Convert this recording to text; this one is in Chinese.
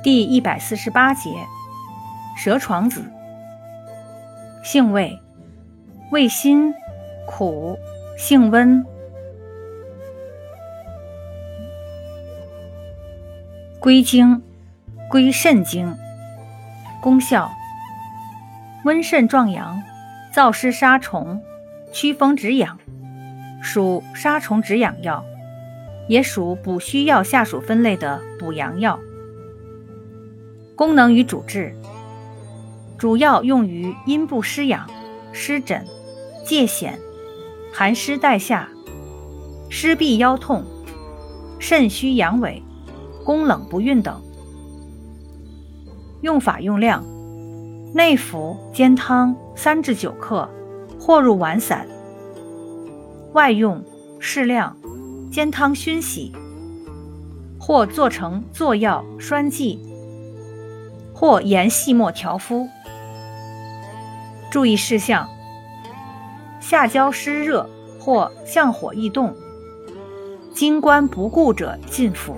第一百四十八节，蛇床子。性味，味辛，苦，性温。归经，归肾经。功效，温肾壮阳，燥湿杀虫，祛风止痒，属杀虫止痒药，也属补虚药下属分类的补阳药。功能与主治，主要用于阴部湿痒、湿疹、疥癣、寒湿带下、湿痹腰痛、肾虚阳痿、宫冷不孕等。用法用量：内服煎汤三至九克，或入丸散；外用适量煎汤熏洗，或做成坐药栓剂。或研细末调敷。注意事项：下焦湿热或向火易动，经关不固者禁服。